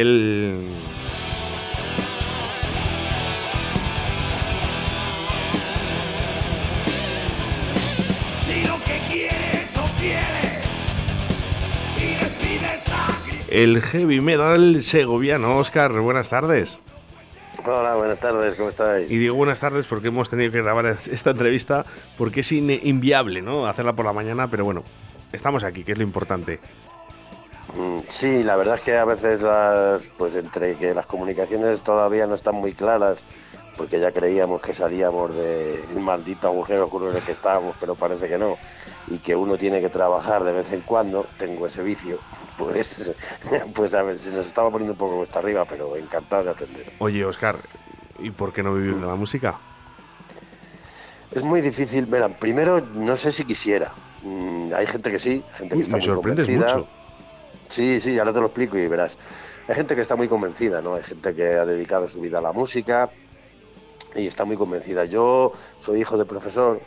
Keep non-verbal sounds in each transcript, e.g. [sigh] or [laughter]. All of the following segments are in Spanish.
el el heavy metal segoviano. Oscar, buenas tardes. Hola, buenas tardes, ¿cómo estáis? Y digo buenas tardes porque hemos tenido que grabar esta entrevista porque es inviable, ¿no? Hacerla por la mañana, pero bueno, estamos aquí, que es lo importante. Mm, sí, la verdad es que a veces las, pues entre que las comunicaciones todavía no están muy claras porque ya creíamos que salíamos de un maldito agujero oscuro en el que estábamos, pero parece que no, y que uno tiene que trabajar de vez en cuando, tengo ese vicio, pues, [laughs] pues a ver, se nos estaba poniendo un poco cuesta arriba, pero encantado de atender. Oye, Oscar, ¿y por qué no vivir de la música? Es muy difícil, mira, primero no sé si quisiera, mm, hay gente que sí, gente que está me sorprendes mucho. Sí, sí, ahora te lo explico y verás. Hay gente que está muy convencida, ¿no? Hay gente que ha dedicado su vida a la música, y está muy convencida. Yo soy hijo de profesor,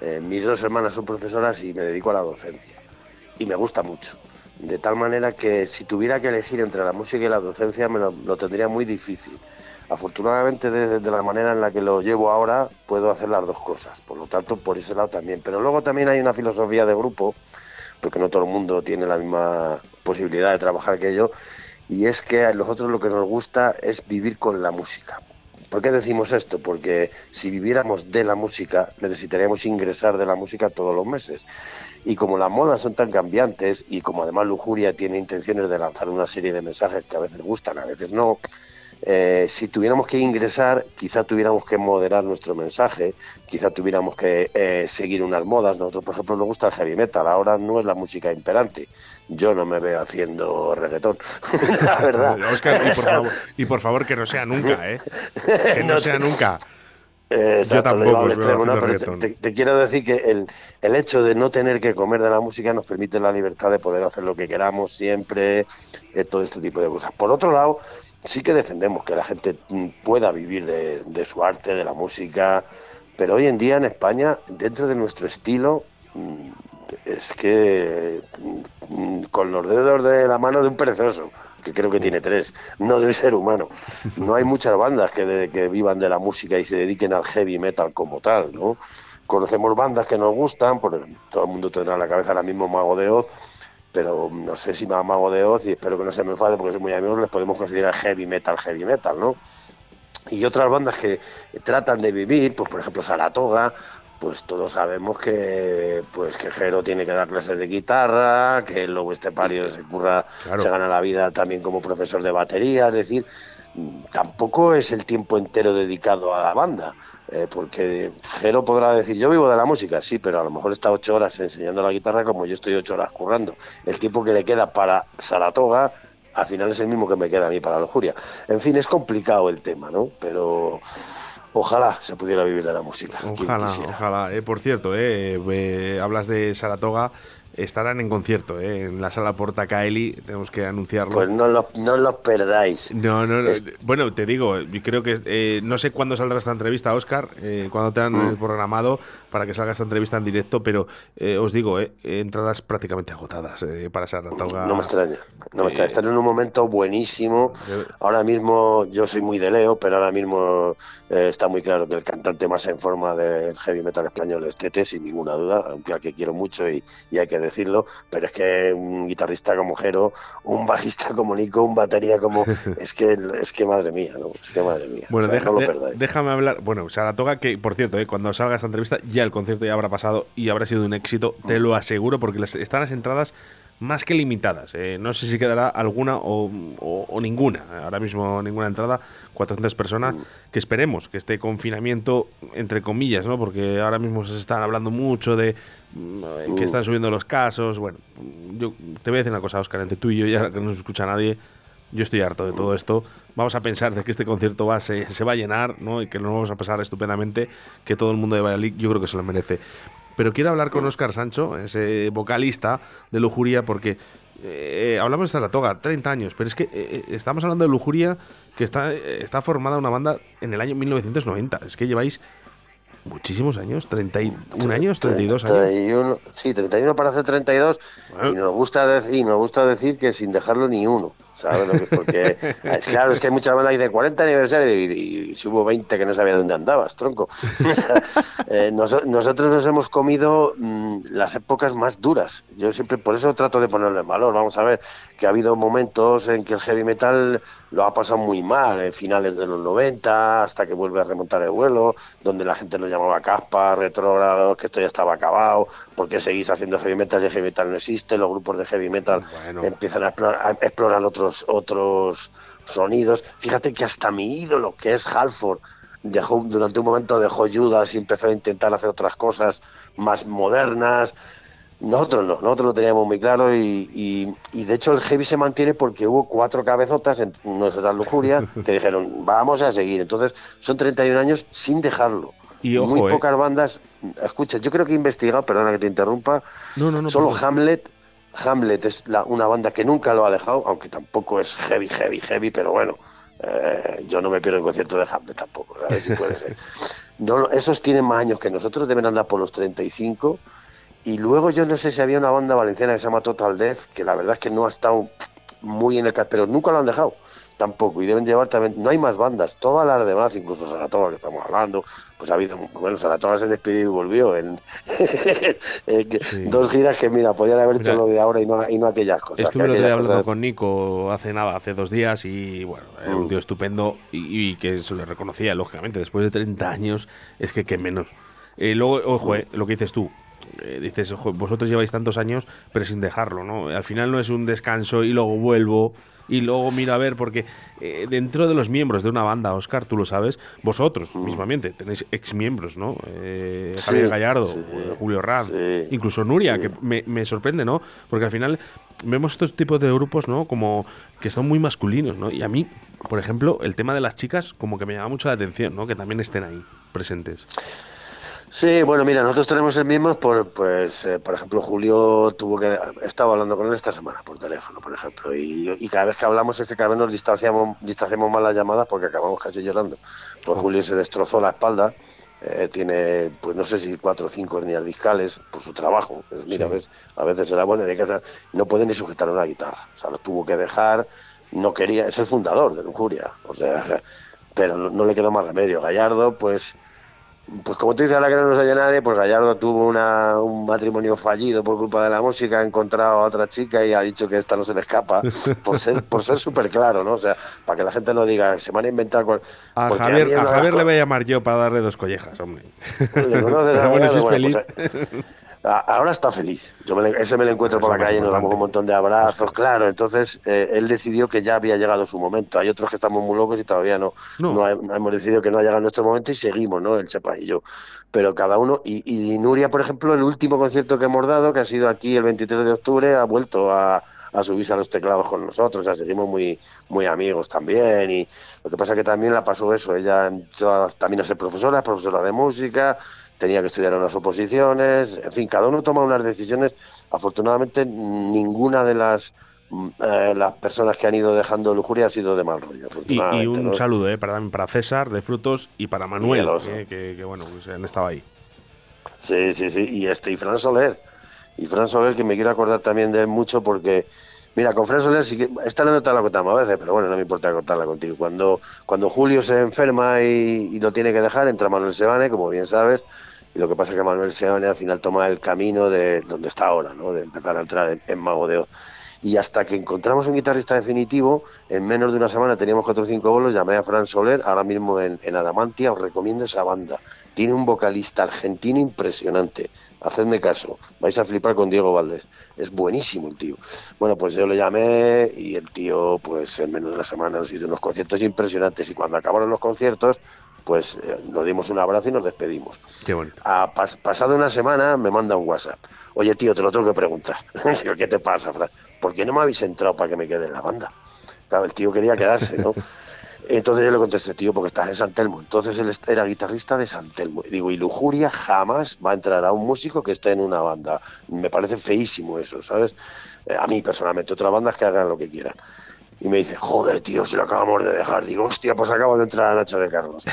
eh, mis dos hermanas son profesoras y me dedico a la docencia. Y me gusta mucho. De tal manera que si tuviera que elegir entre la música y la docencia me lo, tendría muy difícil. Afortunadamente, desde de la manera en la que lo llevo ahora, puedo hacer las dos cosas. Por lo tanto, por ese lado también. Pero luego también hay una filosofía de grupo, porque no todo el mundo tiene la misma posibilidad de trabajar que yo, y es que a nosotros lo que nos gusta es vivir con la música. ¿Por qué decimos esto? Porque si viviéramos de la música, necesitaríamos ingresar de la música todos los meses. Y como las modas son tan cambiantes y como además Lujuria tiene intenciones de lanzar una serie de mensajes que a veces gustan, a veces no, eh, si tuviéramos que ingresar, quizá tuviéramos que moderar nuestro mensaje, quizá tuviéramos que eh, seguir unas modas. Nosotros, por ejemplo, nos gusta el heavy metal, ahora no es la música imperante. Yo no me veo haciendo reggaetón, [laughs] la verdad. [laughs] y por, favor, que no sea nunca, ¿eh? [laughs] Que no, sea nunca. Yo tampoco te, quiero decir que el, el, hecho de no tener que comer de la música nos permite la libertad de poder hacer lo que queramos siempre, eh, todo este tipo de cosas. Por otro lado, sí que defendemos que la gente pueda vivir de, su arte, de la música, pero hoy en día en España, dentro de nuestro estilo, mm, es que mm, con los dedos de la mano de un perezoso, que creo que tiene tres, no del ser humano. No hay muchas bandas que, vivan de la música y se dediquen al heavy metal como tal, ¿no? Conocemos bandas que nos gustan, por todo el mundo tendrá en la cabeza ahora mismo Mago de Oz, pero no sé si más Mago de Oz, y espero que no se me enfade porque soy muy amigos, les podemos considerar heavy metal, heavy metal, ¿no? Y otras bandas que tratan de vivir, pues por ejemplo Saratoga, pues todos sabemos que pues que Jero tiene que dar clases de guitarra, que el Lobo Estepario se curra, se gana la vida también como profesor de batería, es decir, tampoco es el tiempo entero dedicado a la banda. Eh, porque Jero podrá decir, yo vivo de la música, sí, pero a lo mejor está ocho horas enseñando la guitarra como yo estoy ocho horas currando. El tiempo que le queda para Saratoga, al final es el mismo que me queda a mí para la lujuria. En fin, es complicado el tema, ¿no? Pero ojalá se pudiera vivir de la música. Ojalá, ojalá. Eh, por cierto, eh, hablas de Saratoga estarán en concierto ¿eh? en la sala Porta Caeli, tenemos que anunciarlo. Pues no lo, no lo perdáis. No, no, Bueno, te digo, creo que eh, no sé cuándo saldrá esta entrevista, Oscar, eh, cuándo te han mm. programado para que salga esta entrevista en directo, pero os digo, entradas prácticamente agotadas para Saratoga. No me extraña, no me extraña. Están en un momento buenísimo. Ahora mismo, yo soy muy de Leo, pero ahora mismo está muy claro que el cantante más en forma del heavy metal español es Tete, sin ninguna duda, aunque al que quiero mucho y, y hay que decirlo, pero es que un guitarrista como Jero, un bajista como Nico, un batería como. [laughs] es que es que madre mía, ¿no? Es que madre mía. Bueno, déjame hablar. Bueno, Saratoga, que por cierto, eh, cuando salga esta entrevista, ya el concierto ya habrá pasado y habrá sido un éxito, te lo aseguro, porque están las entradas más que limitadas. Eh. No sé si quedará alguna o, ninguna. Ahora mismo ninguna entrada, 400 personas, mm. que esperemos que este confinamiento, entre comillas, ¿no? porque ahora mismo se están hablando mucho de mm, que mm. están subiendo los casos. Bueno, yo te voy a decir una cosa, Oscar, entre tú y yo, ya que no nos escucha nadie, yo estoy harto de todo esto. Vamos a pensar de que este concierto va, se, se va a llenar ¿no? y que lo vamos a pasar estupendamente, que todo el mundo de Valladolid yo creo que se lo merece. Pero quiero hablar con Oscar Sancho, ese vocalista de Lujuria, porque eh, hablamos de Saratoga, 30 años, pero es que eh, eh, estamos hablando de Lujuria, que está, está formada una banda en el año 1990. Es que lleváis muchísimos años, 31 años, 32 años. sí, 31 para hacer 32 y nos gusta decir, nos gusta decir que sin dejarlo ni uno. ¿Sabes? Porque [laughs] es claro, es que hay muchas bandas que dicen 40 aniversario y, si hubo 20 que no sabía dónde andabas, tronco. [laughs] Eh, nosotros nos hemos comido mm, las épocas más duras. Yo siempre, por eso trato de ponerlo en valor. Vamos a ver que ha habido momentos en que el heavy metal lo ha pasado muy mal, en finales de los 90, hasta que vuelve a remontar el vuelo, donde la gente lo llamaba caspa, retrógrado, que esto ya estaba acabado, porque seguís haciendo heavy metal y el heavy metal no existe, los grupos de heavy metal empiezan a explorar, a explorar otros otros, sonidos. Fíjate que hasta mi ídolo, que es Halford, dejó, durante un momento dejó Judas y empezó a intentar hacer otras cosas más modernas. Nosotros no, nosotros lo teníamos muy claro y, de hecho el heavy se mantiene porque hubo cuatro cabezotas en nuestra lujuria [laughs] que dijeron vamos a seguir. Entonces son 31 años sin dejarlo. Y muy eh. pocas bandas. Escucha, yo creo que he investigado, perdona que te interrumpa. No, no, no. Solo Hamlet Hamlet es una banda que nunca lo ha dejado, aunque tampoco es heavy, heavy, heavy, pero bueno, eh, yo no me pierdo el concierto de Hamlet tampoco, ver Si puede ser. [laughs] No, esos tienen más años que nosotros, deben andar por los 35. Y luego yo no sé si había una banda valenciana que se llama Total Death, que la verdad es que no ha estado muy en el... pero nunca lo han dejado tampoco. Y deben llevar también, no hay más bandas, todas las demás, incluso Saratoga que estamos hablando, pues ha habido, bueno, Saratoga se despidió y volvió en, [laughs] dos giras que, mira, podían haber hecho lo de ahora y no, y no aquellas cosas. Estuve hablando con Nico hace nada, hace dos días, y bueno, un mm. tío estupendo y, que se le reconocía, lógicamente, después de 30 años, es que qué menos. Eh, luego, ojo, eh, lo que dices tú, eh, dices, vosotros lleváis tantos años, pero sin dejarlo, ¿no? Al final no es un descanso y luego vuelvo y luego miro a ver, porque eh, dentro de los miembros de una banda, Oscar, tú lo sabes, vosotros mm. mismamente tenéis ex miembros, ¿no? Eh, Javier Gallardo, Julio Rad, incluso Nuria, que me, me, sorprende, ¿no? Porque al final vemos estos tipos de grupos, ¿no? Como que son muy masculinos, ¿no? Y a mí, por ejemplo, el tema de las chicas, como que me llama mucho la atención, ¿no? Que también estén ahí presentes. Sí, bueno, mira, nosotros tenemos el mismo, por, pues, eh, por ejemplo, Julio tuvo que, estaba hablando con él esta semana por teléfono, por ejemplo, y, cada vez que hablamos es que cada vez nos distanciamos, distanciamos más las llamadas porque acabamos casi llorando. Pues Julio se destrozó la espalda, eh, tiene, pues no sé si cuatro o cinco hernias discales por su trabajo. Pues mira, ves, a veces era bueno de casa, no puede ni sujetar una guitarra, o sea, lo tuvo que dejar, no quería, es el fundador de Lujuria, o sea, pero no le quedó más remedio. Gallardo, pues pues como tú dices, ahora que no nos oye nadie, pues Gallardo tuvo una, un matrimonio fallido por culpa de la música, ha encontrado a otra chica y ha dicho que esta no se le escapa, [laughs] por ser por ser súper claro, ¿no? O sea, para que la gente no diga, se van a inventar... A Javier, a Javier le voy a llamar yo para darle dos collejas, hombre. [laughs] bueno, si es feliz. Ahora está feliz. Yo me, ese me lo encuentro por la calle, nos damos un montón de abrazos, claro. Entonces, eh, él decidió que ya había llegado su momento. Hay otros que estamos muy locos y todavía no. No, hemos decidido que no ha llegado nuestro momento y seguimos, ¿no? El Chepa y yo. Pero cada uno. Y, Nuria, por ejemplo, el último concierto que hemos dado, que ha sido aquí el 23 de octubre, ha vuelto a, subirse a los teclados con nosotros. O sea, seguimos muy, muy amigos también. Y lo que pasa es que también la pasó eso. Ella también a ser profesora, profesora de música tenía que estudiar unas oposiciones, en fin, cada uno toma unas decisiones. Afortunadamente, ninguna de las mm, eh, las personas que han ido dejando lujuria ha sido de mal rollo. Y, un saludo eh, para, para César de Frutos y para Manuel, eh, que, bueno, pues han estado ahí. Sí, sí, sí. Y este, y Fran Soler. Y Fran Soler, que me quiero acordar también de él mucho porque. Mira, con Fran Soler sí que. Esta anécdota la contamos a veces, pero bueno, no me importa contarla contigo. Cuando, cuando Julio se enferma y, y lo tiene que dejar, entra Manuel Sebane, como bien sabes, lo que pasa es que Manuel Seone al final toma el camino de donde está ahora, ¿no? de empezar a entrar en, Mago de Oz. Y hasta que encontramos un guitarrista definitivo, en menos de una semana teníamos cuatro o cinco bolos, llamé a Fran Soler, ahora mismo en, Adamantia, os recomiendo esa banda. Tiene un vocalista argentino impresionante. Hacedme caso, vais a flipar con Diego Valdés. Es buenísimo el tío. Bueno, pues yo le llamé y el tío, pues en menos de una semana nos hizo unos conciertos impresionantes. Y cuando acabaron los conciertos, pues eh, nos dimos un abrazo y nos despedimos. Qué bonito. Ha pasado una semana me manda un WhatsApp. Oye, tío, te lo tengo que preguntar. [laughs] ¿qué te pasa, Fran? ¿Por qué no me habéis entrado para que me quede en la banda? Claro, el tío quería quedarse, ¿no? [laughs] Entonces yo le contesté, tío, porque estás en San Telmo. Entonces él era guitarrista de San Telmo. Digo, y Lujuria jamás va a entrar a un músico que esté en una banda. Me parece feísimo eso, ¿sabes? Eh, a mí personalmente, otras bandas que hagan lo que quieran. Y me dice, joder, tío, si lo acabamos de dejar. Digo, hostia, pues acabo de entrar a Nacho de Carlos.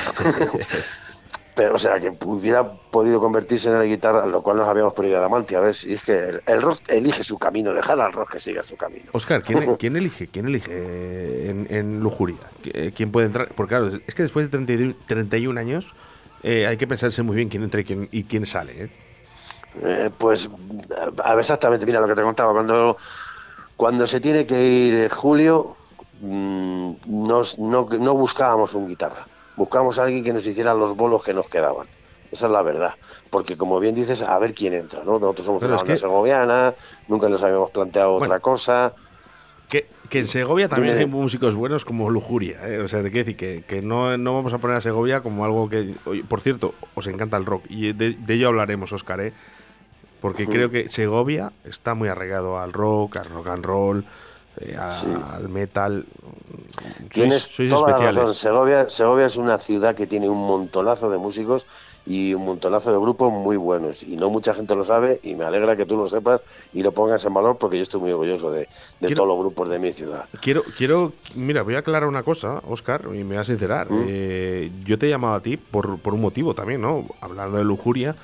[laughs] pero, o sea, que hubiera podido convertirse en la guitarra, lo cual nos habíamos perdido a Damanti. A ver si es que el, rock elige su camino, dejar al rock que siga su camino. Oscar, [laughs] ¿quién, elige? ¿Quién elige en, Lujuria? ¿Quién puede entrar? Porque claro, es que después de 31 años eh, hay que pensarse muy bien quién entra y quién, y quién sale. ¿eh? Eh, pues, a ver, exactamente, mira lo que te contaba, cuando, cuando se tiene que ir Julio, mm, nos, no, no buscábamos un guitarra buscamos a alguien que nos hiciera los bolos que nos quedaban. Esa es la verdad. Porque, como bien dices, a ver quién entra, ¿no? Nosotros somos una banda segoviana, nunca nos habíamos planteado otra cosa. Que, en Segovia también hay músicos buenos como Lujuria, ¿eh? O sea, te quiero decir que, no, no, vamos a poner a Segovia como algo que. por cierto, os encanta el rock y de, ello hablaremos, Oscar, ¿eh? Porque creo que Segovia está muy arraigado al rock, al rock and roll, eh, al metal. Tienes toda la razón. Segovia, Segovia es una ciudad que tiene un montonazo de músicos y un montonazo de grupos muy buenos. Y no mucha gente lo sabe y me alegra que tú lo sepas y lo pongas en valor porque yo estoy muy orgulloso de, todos los grupos de mi ciudad. Quiero, quiero, mira, voy a aclarar una cosa, Oscar, y me voy a sincerar. ¿Mm? Eh, yo te he llamado a ti por, por un motivo también, ¿no? Hablando de lujuria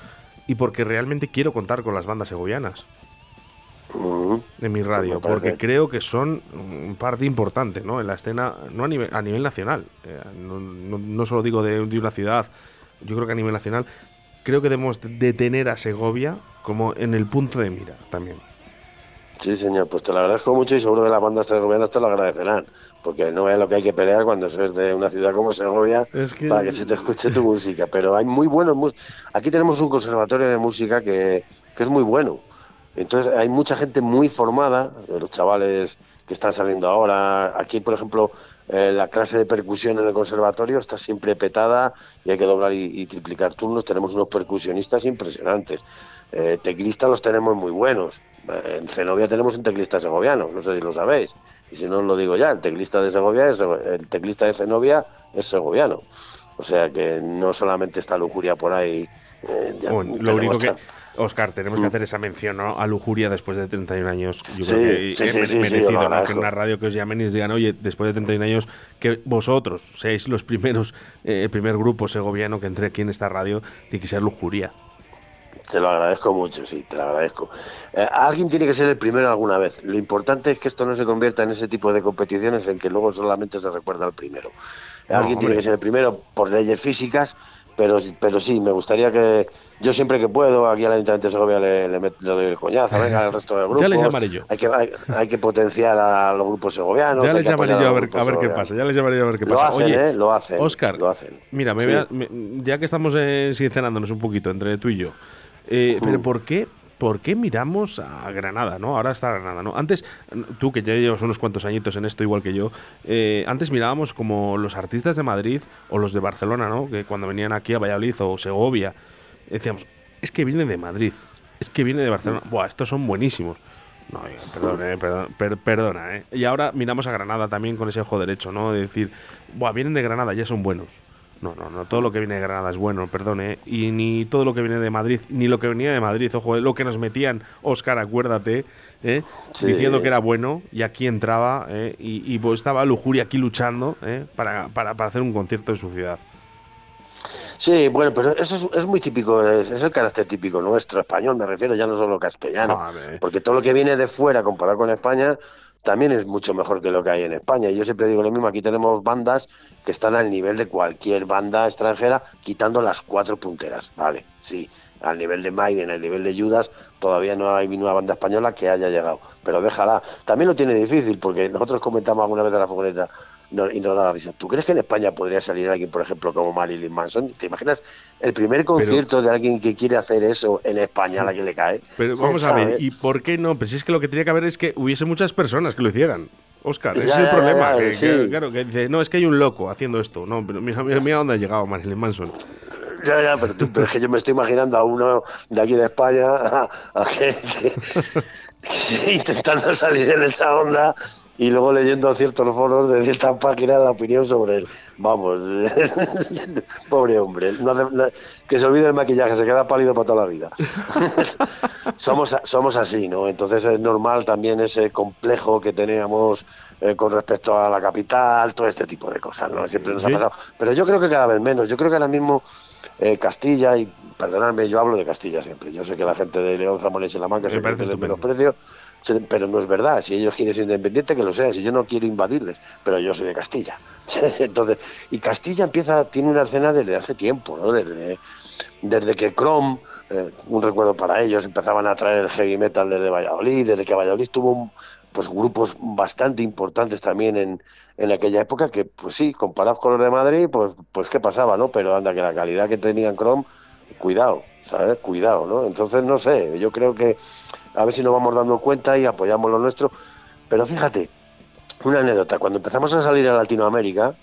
y porque realmente quiero contar con las bandas segovianas de mi radio, porque creo que son parte importante ¿no? en la escena, no a nivel, a nivel nacional, eh, no, solo digo de, una ciudad, yo creo que a nivel nacional, creo que debemos de tener a Segovia como en el punto de mira también. Sí, señor, pues te lo agradezco mucho y seguro que las bandas segovianas te lo agradecerán, porque no es lo que hay que pelear cuando eres de una ciudad como Segovia para que se te escuche tu música, pero hay muy buenos... Aquí tenemos un conservatorio de música que, que es muy bueno entonces hay mucha gente muy formada, los chavales que están saliendo ahora. Aquí, por ejemplo, eh, la clase de percusión en el conservatorio está siempre petada y hay que doblar y, triplicar turnos. Tenemos unos percusionistas impresionantes. Eh, teclistas los tenemos muy buenos. Eh, en Zenobia tenemos un teclista segoviano, no sé si lo sabéis. Y si no os lo digo ya, el teclista de Segovia es, el teclista de Zenobia es segoviano. O sea que no solamente está lujuria por ahí. lo único que Oscar, tenemos que mm. hacer esa mención ¿no? a Lujuria después de 31 años. Yo creo que es merecido ¿no? que en una radio que os llamen y os digan, oye, después de 31 años, que vosotros seáis los primeros, eh, el primer grupo segoviano que entre aquí en esta radio, tiene que ser Lujuria. Te lo agradezco mucho, sí, te lo agradezco. Eh, alguien tiene que ser el primero alguna vez. Lo importante es que esto no se convierta en ese tipo de competiciones en que luego solamente se recuerda al primero. alguien tiene que ser el primero por leyes físicas, pero, pero sí, me gustaría que yo siempre que puedo, aquí al Ayuntamiento de Segovia le, le, doy el coñazo, venga al resto de [laughs] grupos. Ya les llamaré yo. Hay que, hay, que potenciar a los grupos segovianos. Ya les llamaré yo a ver, a ver qué pasa. Ya les llamaré yo a ver qué pasa. Lo hacen, ¿eh? Lo hacen. Oscar, lo hacen. mira, me ya que estamos eh, sincerándonos un poquito entre tú y yo, eh, pero ¿por qué ¿por qué miramos a Granada, no? Ahora está Granada, ¿no? Antes, tú que ya llevas unos cuantos añitos en esto, igual que yo, eh, antes mirábamos como los artistas de Madrid o los de Barcelona, ¿no? Que cuando venían aquí a Valladolid o Segovia, decíamos, es que viene de Madrid, es que viene de Barcelona, buah, estos son buenísimos. No, perdón, eh, perdona, eh. Y ahora miramos a Granada también con ese ojo derecho, ¿no? De decir, buah, vienen de Granada, ya son buenos. No, no, no, todo lo que viene de Granada es bueno, perdone. Y ni todo lo que viene de Madrid, ni lo que venía de Madrid, ojo, lo que nos metían, Oscar, acuérdate, ¿eh? diciendo que era bueno, y aquí entraba, ¿eh? y, pues estaba Lujuria aquí luchando ¿eh? para, para, para, hacer un concierto en su ciudad. Sí, bueno, pero eso es, muy típico, es, el carácter típico nuestro, español, me refiero, ya no solo castellano, porque todo lo que viene de fuera comparado con España también es mucho mejor que lo que hay en España. Yo siempre digo lo mismo, aquí tenemos bandas que están al nivel de cualquier banda extranjera, quitando las cuatro punteras, ¿vale? Sí, al nivel de Maiden, al nivel de Judas, todavía no hay una banda española que haya llegado. Pero déjala. También lo tiene difícil, porque nosotros comentamos alguna vez de la furgoneta y nos da la risa. ¿Tú crees que en España podría salir alguien, por ejemplo, como Marilyn Manson? ¿Te imaginas el primer concierto de alguien que quiere hacer eso en España a la que le cae? Pero vamos a ver, ¿y por qué no? Pues si es que lo que tenía que haber es que hubiese muchas personas que lo hicieran. Oscar, ese es el problema. que, claro, que dice, no, es que hay un loco haciendo esto. No, pero mira, mira, dónde ha llegado Marilyn Manson. Ya, ya, pero, es que yo me estoy imaginando a uno de aquí de España a, que, intentando salir en esa onda y luego leyendo ciertos foros de ciertas páginas la opinión sobre él. Vamos, [laughs] pobre hombre, que se olvide el maquillaje, se queda pálido para toda la vida. [laughs] somos, somos así, ¿no? Entonces es normal también ese complejo que teníamos eh, con respecto a la capital, todo este tipo de cosas, ¿no? Siempre nos ha pasado. Pero yo creo que cada vez menos. Yo creo que ahora mismo eh, Castilla, y perdonadme, yo hablo de Castilla siempre. Yo sé que la gente de León, Zamora y la Manca se parece menosprecio, pero no es verdad. Si ellos quieren ser independientes, que lo sean. Si yo no quiero invadirles, pero yo soy de Castilla. [laughs] Entonces, y Castilla empieza, tiene una escena desde hace tiempo, ¿no? Desde, desde que Chrome, eh, un recuerdo para ellos, empezaban a traer el heavy metal desde Valladolid, desde que Valladolid tuvo un, pues grupos bastante importantes también en, en aquella época que pues sí, comparados con los de Madrid, pues pues qué pasaba, ¿no? Pero anda que la calidad que tenían Chrome, cuidado, ¿sabes? Cuidado, ¿no? Entonces no sé, yo creo que a ver si nos vamos dando cuenta y apoyamos lo nuestro, pero fíjate, una anécdota, cuando empezamos a salir a Latinoamérica,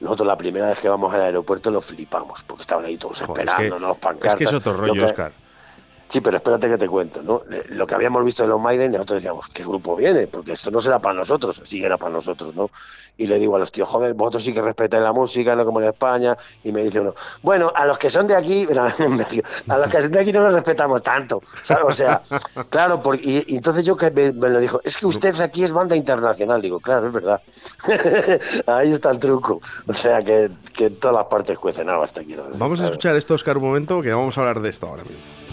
nosotros la primera vez que vamos al aeropuerto lo flipamos, porque estaban ahí todos esperándonos, es que, Es que es otro rollo, Oscar. Sí, pero espérate que te cuento, ¿no? Lo que habíamos visto de los Maiden, nosotros decíamos, ¿qué grupo viene? Porque esto no será para nosotros, sí era para nosotros, ¿no? Y le digo a los tíos, joder, vosotros sí que respetáis la música, no como en España, y me dice uno, bueno, a los que son de aquí, [laughs] a los que son de aquí no los respetamos tanto, ¿sabes? O sea, [laughs] claro, porque, y, entonces yo que me, lo dijo, es que usted aquí es banda internacional, digo, claro, es verdad. [laughs] Ahí está el truco. O sea, que, que todas las partes cuecen hasta aquí. Vamos a escuchar esto, Oscar, un momento, que vamos a hablar de esto ahora mismo.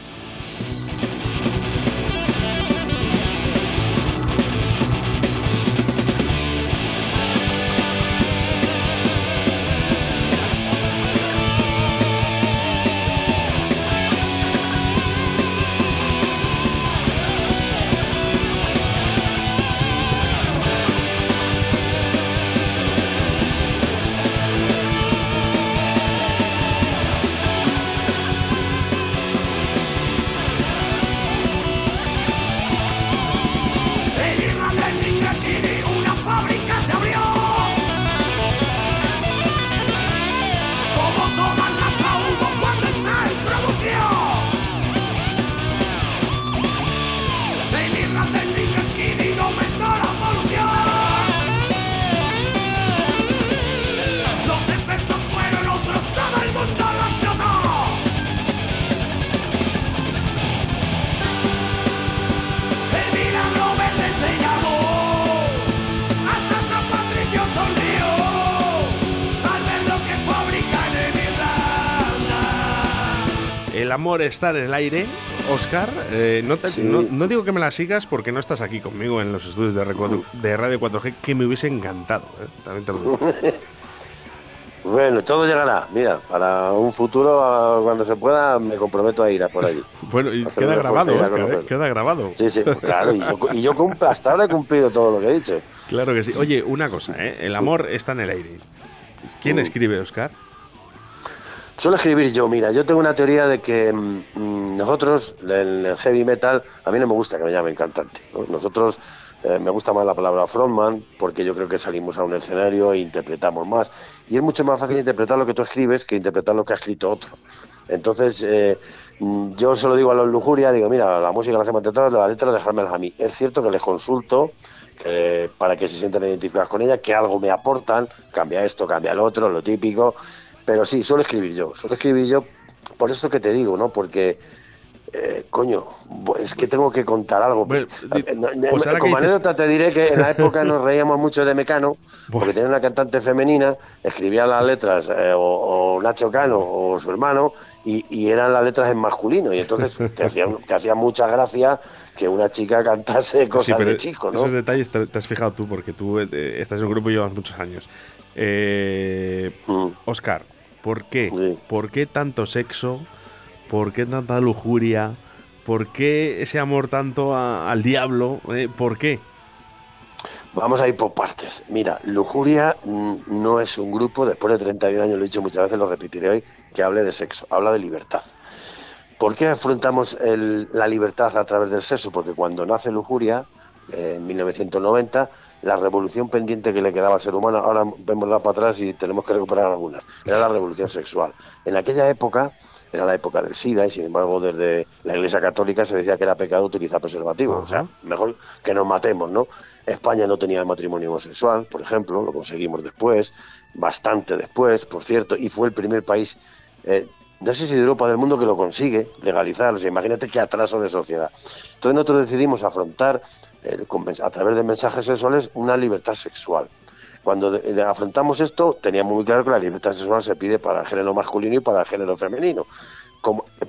Amor está en el aire, Oscar. Eh, no, digo que me la sigas porque no estás aquí conmigo en los estudios de, de Radio 4G, que me hubiese encantado. Eh, también te lo digo. [laughs] Bueno, todo llegará. Mira, para un futuro, cuando se pueda, me comprometo a ir a por allí. [laughs] bueno, y queda grabado, Oscar, ¿eh? queda grabado. Sí, sí, claro. Y yo, hasta ahora he cumplido todo lo que he dicho. Claro que sí. Oye, una cosa, ¿eh? El amor está en el aire. ¿Quién mm. escribe, Oscar? Suelo escribir yo, mira, yo tengo una teoría de que mm, mm, nosotros, en el heavy metal, a mí no me gusta que me llamen cantante. Nosotros eh, me gusta más la palabra frontman porque yo creo que salimos a un escenario e interpretamos más. Y es mucho más fácil interpretar lo que tú escribes que interpretar lo que ha escrito otro. Entonces, eh, mm, yo se lo digo a los lujuria, digo, mira, la música la hacemos entre todos, la letra dejármelas a mí. Es cierto que les consulto para que se sientan identificados con ella, que algo me aportan, cambia esto, cambia lo otro, lo típico, pero sí, suelo escribir yo, suelo escribir yo por eso que te digo, ¿no? Porque, eh, coño, es que tengo que contar algo. Pues como anécdota te diré que en la época nos reíamos mucho de Mecano, [laughs] porque tenía una cantante femenina, escribía las letras eh, o, Nacho Cano o su hermano, y, eran las letras en masculino, y entonces [laughs] te hacía, te hacía mucha gracia que una chica cantase cosas de chico, ¿no? Esos detalles te, has fijado tú, porque tú eh, estás en un grupo y llevas muchos años. Oscar, mm. ¿Por qué? ¿Por qué tanto sexo? ¿Por qué tanta lujuria? ¿Por qué ese amor tanto al diablo? Eh, ¿Por qué? Vamos a ir por partes. Mira, Lujuria mm, no es un grupo, después de 31 años, lo he dicho muchas veces, lo repetiré hoy, que hable de sexo, habla de libertad. ¿Por qué afrontamos la libertad a través del sexo? Porque cuando nace Lujuria, en 1990, la revolución pendiente que le quedaba al ser humano, ahora vemos dar para atrás y tenemos que recuperar algunas, era la revolución sexual. En aquella época, era la época del SIDA y sin embargo desde la Iglesia Católica se decía que era pecado utilizar preservativos, o sea, mejor que nos matemos, ¿no? España no tenía matrimonio homosexual, por ejemplo, lo conseguimos después, bastante después, por cierto, y fue el primer país eh, no sé si de Europa del mundo que lo consigue legalizar. O sea, imagínate qué atraso de sociedad. Entonces nosotros decidimos afrontar a través de mensajes sexuales una libertad sexual. cuando afrontamos esto, teníamos muy claro que la libertad sexual se pide para el género masculino y para el género femenino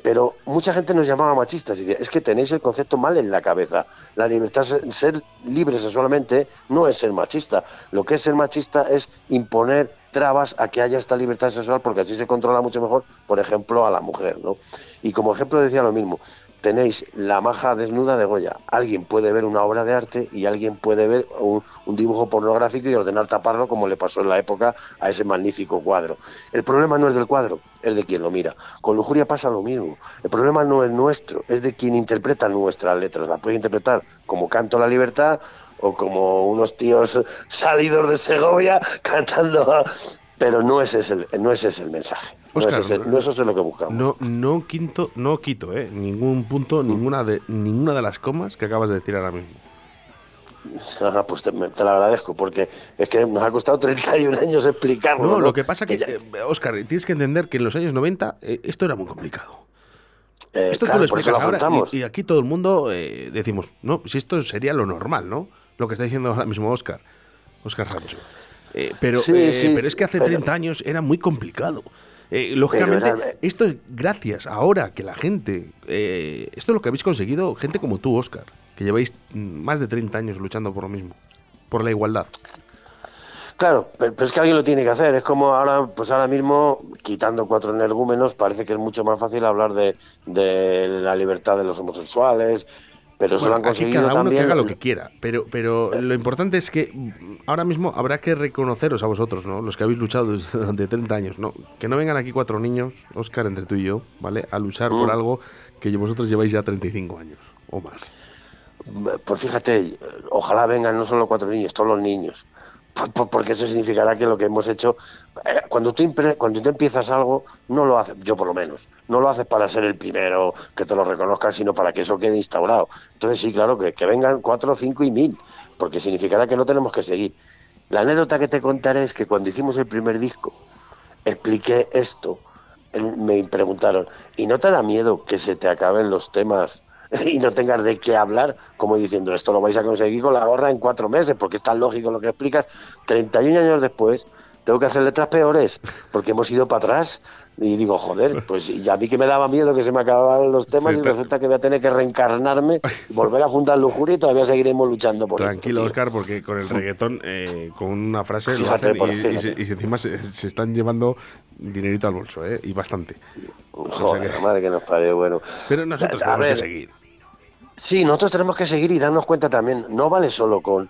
pero mucha gente nos llamaba machistas y decía, es que tenéis el concepto mal en la cabeza. La libertad, ser libre sexualmente no es ser machista. Lo que es ser machista es imponer trabas a que haya esta libertad sexual porque así se controla mucho mejor, por ejemplo, a la mujer. ¿no? Y como ejemplo decía lo mismo, tenéis la maja desnuda de Goya. Alguien puede ver una obra de arte y alguien puede ver un, dibujo pornográfico y ordenar taparlo como le pasó en la época a ese magnífico cuadro. El problema no es del cuadro, es de quien lo mira. Con lujuria pasa lo mismo. El problema no es nuestro, es de quien interpreta nuestras letras. La puede interpretar como canto la libertad o como unos tíos salidos de Segovia cantando pero no ese es el, no ese es el mensaje. no, eso es lo que buscamos. No, no, quinto, no quito ¿eh? ningún punto, ninguna, de, ninguna de las comas que acabas de decir ahora mismo. [laughs] pues te, lo agradezco, porque es que nos ha costado 31 años explicarlo. No, lo que pasa que, que Oscar, tienes que entender que en los años 90 eh, esto era muy complicado. Eh, esto tú lo explicas ahora y, aquí todo el mundo eh, decimos, no, si esto sería lo normal, ¿no? Lo que está diciendo ahora mismo Oscar, Oscar Sancho. Eh, pero, eh, pero es que hace 30 años era muy complicado. Eh, lógicamente, esto es gracias ahora que la gente, esto es lo que habéis conseguido, gente como tú, Oscar, que lleváis más de 30 años luchando por lo mismo, por la igualdad. Claro, pero, es que alguien lo tiene que hacer. Es como ahora, pues ahora mismo, quitando cuatro energúmenos, parece que es mucho más fácil hablar de, de la libertad de los homosexuales, pero eso lo han conseguido cada uno que haga lo que quiera. Pero, pero lo importante es que ahora mismo habrá que reconoceros a vosotros, ¿no? Los que habéis luchado durante [laughs] 30 años, ¿no? Que no vengan aquí cuatro niños, Oscar, entre tú y yo, ¿vale? A luchar por mm. algo que vosotros lleváis ya 35 años o más. Pues fíjate, ojalá vengan no solo cuatro niños, todos los niños porque eso significará que lo que hemos hecho, eh, cuando tú, cuando tú empiezas algo, no lo haces, yo por lo menos, no lo haces para ser el primero que te lo reconozcan, sino para que eso quede instaurado. Entonces sí, claro, que, que vengan cuatro, cinco y mil, porque significará que no tenemos que seguir. La anécdota que te contaré es que cuando hicimos el primer disco, expliqué esto, me preguntaron, ¿y no te da miedo que se te acaben los temas [laughs] y no tengas de qué hablar, como diciendo, esto lo vais a conseguir con la gorra en cuatro meses, porque es tan lógico lo que explicas. 31 años después, tengo que hacer letras peores, porque hemos ido para atrás. Y digo, joder, [laughs] pues y a mí que me daba miedo que se me acabaran los temas y resulta que voy a tener que reencarnarme, volver a juntar lujuria y todavía seguiremos luchando por Tranquilo, Oscar, porque con el [laughs] reggaetón, eh, con una frase y, encima se, están llevando dinerito al bolso, ¿eh? Y bastante. Joder, madre que nos pare, bueno. Pero nosotros tenemos que seguir. Sí, nosotros tenemos que seguir y darnos cuenta también, no vale solo con...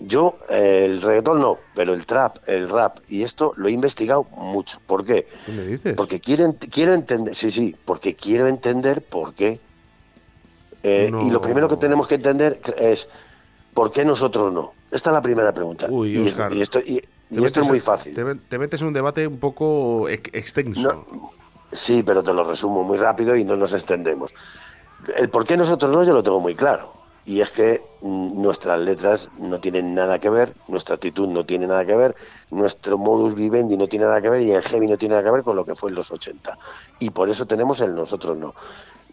Yo, el reggaetón no, pero el trap, el rap y esto lo he investigado mucho. ¿Por qué? ¿Qué me dices? Porque quiero, quiero entender, sí, sí, porque quiero entender por qué. Eh, y lo primero que tenemos que entender es por qué nosotros no. Esta es la primera pregunta. Uy, y, Oscar, y, esto, y, esto es muy fácil. Te, metes en un debate un poco extenso. sí, pero te lo resumo muy rápido y no nos extendemos. El por qué nosotros no, yo lo tengo muy claro. Y es que mm, nuestras letras no tienen nada que ver, nuestra actitud no tiene nada que ver, nuestro modus vivendi no tiene nada que ver y el heavy no tiene nada que ver con lo que fue en los 80. Y por eso tenemos el nosotros no.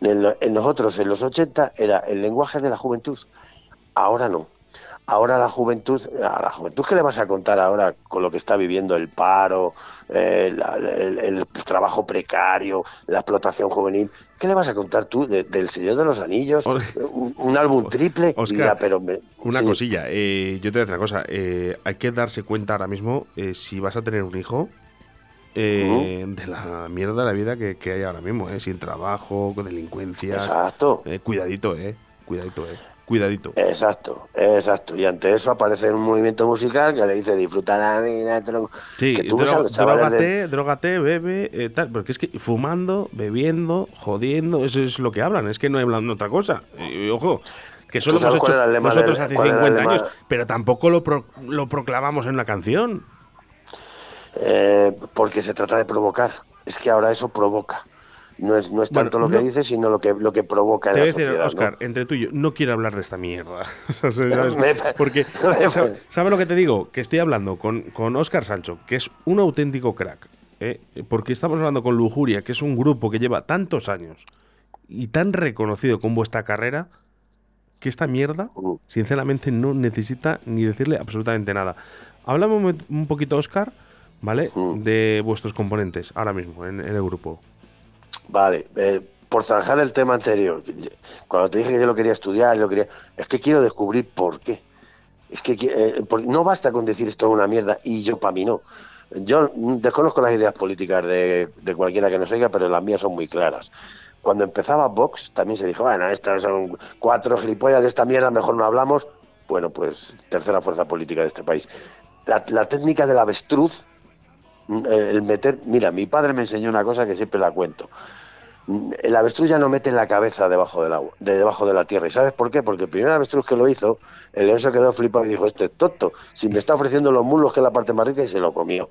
En, nosotros en los 80 era el lenguaje de la juventud. Ahora no. Ahora la juventud, a la juventud, ¿qué le vas a contar ahora con lo que está viviendo el paro, eh, el, trabajo precario, la explotación juvenil? ¿Qué le vas a contar tú del Señor de los Anillos? Un, álbum triple. pero una cosilla, eh, yo te voy a decir una cosa. Eh, hay que darse cuenta ahora mismo si vas a tener un hijo, de la mierda de la vida que, hay ahora mismo, sin trabajo, con delincuencia. Exacto. cuidadito, eh. Cuidadito, eh cuidadito. Exacto, exacto. Y ante eso aparece un movimiento musical que le dice disfruta la vida. Sí, que tú drogate, drogate, bebe, eh, tal. Porque es que fumando, bebiendo, jodiendo, eso es lo que hablan. Es que no hablan de otra cosa. Y, ojo, que solo hemos hecho nosotros hace 50 años, pero tampoco lo, lo proclamamos en la canción. Eh, porque se trata de provocar. Es que ahora eso provoca. No es, no es tanto lo que dice, sino lo que, lo que provoca en la decir, sociedad, Oscar, entre tú y yo, no quiero hablar de esta mierda. [laughs] Porque, [laughs] ¿sabes lo que te digo? Que estoy hablando con, con Oscar Sancho, que es un auténtico crack. ¿eh? Porque estamos hablando con Lujuria, que es un grupo que lleva tantos años y tan reconocido con vuestra carrera, que esta mierda, mm. sinceramente, no necesita ni decirle absolutamente nada. Háblame un poquito, Oscar, ¿vale? Mm. De vuestros componentes ahora mismo en, el grupo. Vale, eh, por trabajar el tema anterior, cuando te dije que yo lo quería estudiar, lo quería, es que quiero descubrir por qué. Es que eh, no basta con decir esto es una mierda y yo para mí no. Yo desconozco las ideas políticas de, cualquiera que nos oiga, pero las mías son muy claras. Cuando empezaba Vox, también se dijo, bueno, estas son cuatro gilipollas de esta mierda, mejor no hablamos. Bueno, pues tercera fuerza política de este país. La, la técnica del avestruz, el meter... Mira, mi padre me enseñó una cosa que siempre la cuento el avestruz ya no mete la cabeza debajo del agua, de debajo de la tierra. ¿Y sabes por qué? Porque el primer avestruz que lo hizo, el león se quedó flipado y dijo, este tonto, si me está ofreciendo los muslos, que es la parte más rica, y se lo comió.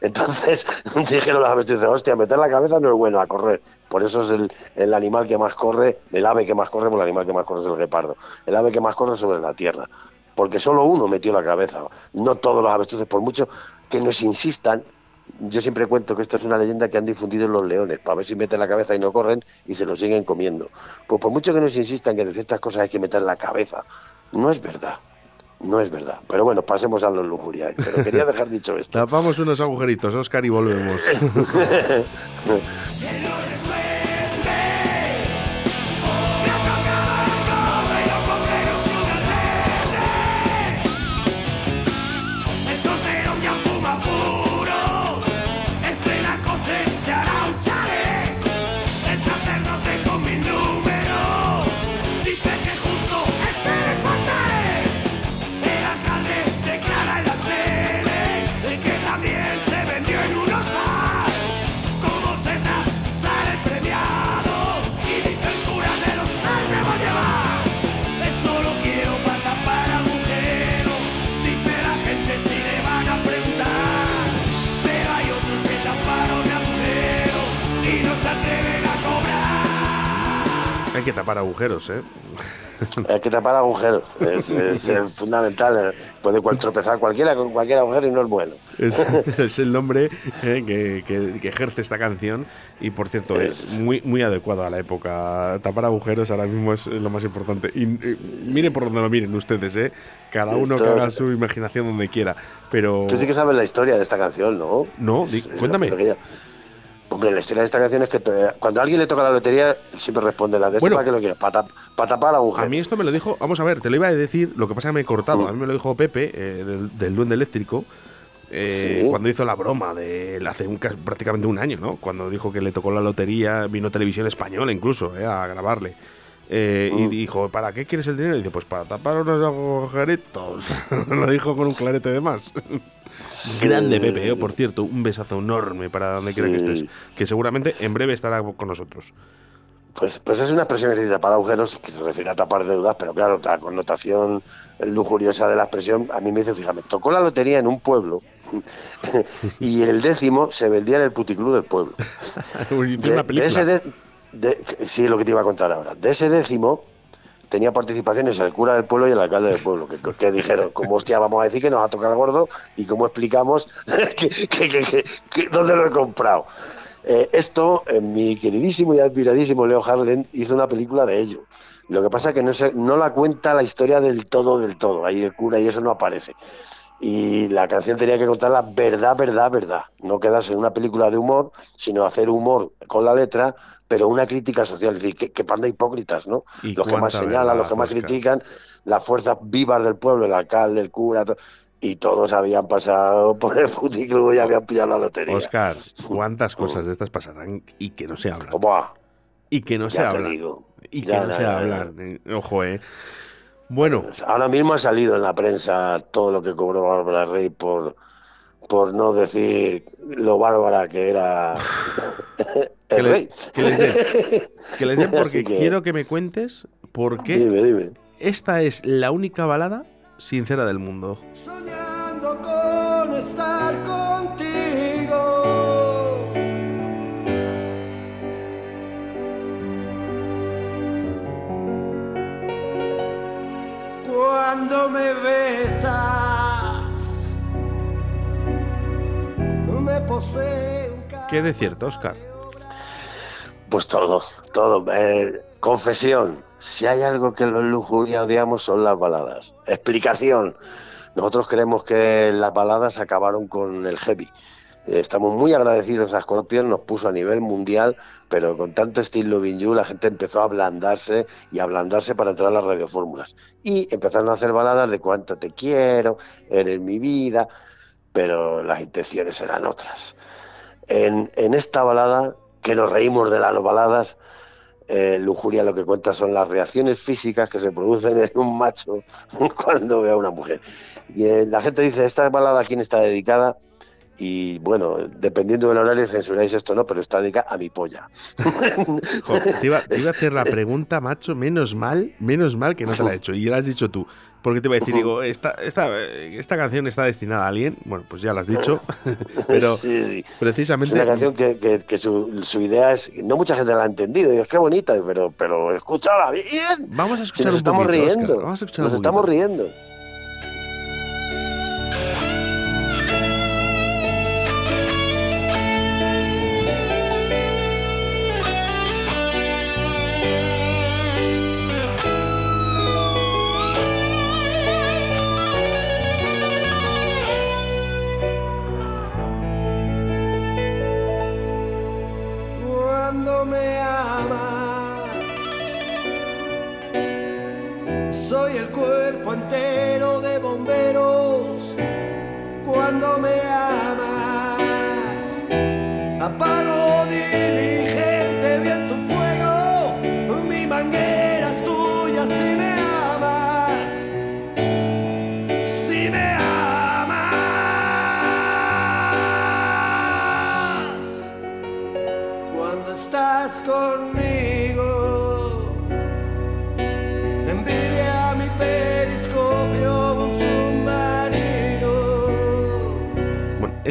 Entonces [laughs] dijeron los avestruces, hostia, meter la cabeza no es bueno a correr. Por eso es el, el, animal que más corre, el ave que más corre, porque el animal que más corre es el guepardo. El ave que más corre sobre la tierra. Porque solo uno metió la cabeza. No todos los avestruces, por mucho que nos insistan, yo siempre cuento que esto es una leyenda que han difundido los leones, para ver si meten la cabeza y no corren y se lo siguen comiendo. Pues por mucho que nos insistan que de ciertas cosas hay que meter la cabeza, no es verdad. No es verdad. Pero bueno, pasemos a los lujurias. Pero quería dejar dicho esto. [laughs] Tapamos unos agujeritos, Oscar, y volvemos. [laughs] [laughs] que tapar agujeros, ¿eh? [laughs] Hay que tapar agujeros, es, [laughs] fundamental. Puede tropezar cualquiera con cualquier agujero y no es bueno. Es, [laughs] el nombre eh, que, ejerce esta canción y, por cierto, es muy, muy adecuado a la época. Tapar agujeros ahora mismo es lo más importante. Y, miren por donde lo miren ustedes, ¿eh? Cada uno que haga su imaginación donde quiera. Pero... Tú sí que sabes la historia de esta canción, ¿no? No, cuéntame. Hombre, la historia de esta canción es que cuando a alguien le toca la lotería, siempre responde la de bueno, para que lo quieres, para, tapar la A mí esto me lo dijo, vamos a ver, te lo iba a decir, lo que pasa es que me he cortado. Mm. A mí me lo dijo Pepe, eh, del, del, Duende Eléctrico, eh, cuando hizo la broma de hace prácticamente un año, ¿no? Cuando dijo que le tocó la lotería, vino televisión española incluso, eh, a grabarle. Y mm. dijo, ¿para qué quieres el dinero? Y dice, pues para tapar unos agujeritos. [laughs] lo dijo con un clarete de más. Grande Pepe, eh, por cierto, un besazo enorme para donde quiera que estés, que seguramente en breve estará con nosotros. Pues, pues es una expresión que se tapar agujeros, que se refiere a tapar deudas, pero claro, la connotación lujuriosa de la expresión, a mí me dice, fíjate, tocó la lotería en un pueblo [laughs] y el décimo se vendía en el puticlub del pueblo. [laughs] de, ese de, sí, es lo que te iba a contar ahora. De ese décimo, tenía participaciones el cura del pueblo y el alcalde del pueblo, que, dijeron, como hostia, vamos a decir que nos ha tocado el gordo y cómo explicamos [laughs] que, dónde lo he comprado. Eh, esto, eh, mi queridísimo y admiradísimo Leo Harlan hizo una película de ello. Lo que pasa es que no, se, no la cuenta la historia del todo, del todo. Ahí el cura y eso no aparece y la canción tenía que contar la verdad, verdad, verdad. No quedarse en una película de humor, sino hacer humor con la letra, pero una crítica social. Es decir, que, panda hipócritas, ¿no? Los que más señalan, los que más critican, las fuerzas vivas del pueblo, el alcalde, el cura, y todos habían pasado por el puticlub y habían pillado la lotería. Oscar, ¿cuántas cosas de estas pasarán y que no se hablan? Y que no se hablan. Y que no se hablan. Ojo, eh. Bueno. Pues ahora mismo ha salido en la prensa todo lo que cobró Bárbara Rey por, por no decir lo bárbara que era [laughs] el rey. que les den, que les den [laughs] porque quiero que me cuentes por qué esta es la única balada sincera del mundo. Me besas, me posee ¿Qué de cierto, Oscar? Pues todo, todo. Eh, confesión, si hay algo que los lujuria odiamos son las baladas. Explicación, Nosotros creemos que las baladas acabaron con el heavy. Estamos muy agradecidos a Scorpion, nos puso a nivel mundial, pero con tanto estilo You la gente empezó a ablandarse y a ablandarse para entrar a las radiofórmulas. Y empezaron a hacer baladas de cuánto te quiero, eres mi vida, pero las intenciones eran otras. En, en esta balada, que nos reímos de las baladas, eh, lujuria lo que cuenta son las reacciones físicas que se producen en un macho [laughs] cuando ve a una mujer. Y eh, la gente dice, esta balada a quién está dedicada, y bueno, dependiendo del horario censuráis esto, ¿no? Pero está dedicada a mi polla. [laughs] te, iba, a hacer la pregunta, macho, menos mal, menos mal que no te la he hecho. Y ya la has dicho tú. Porque te iba a decir, digo, esta, esta, esta canción está destinada a alguien. Bueno, pues ya la has dicho. [laughs] pero precisamente. Es una canción que, que, su, su, idea es. No mucha gente la ha entendido. Y es que bonita, pero, pero escúchala bien. Vamos a escuchar nos estamos riendo. Vamos a escuchar nos estamos riendo.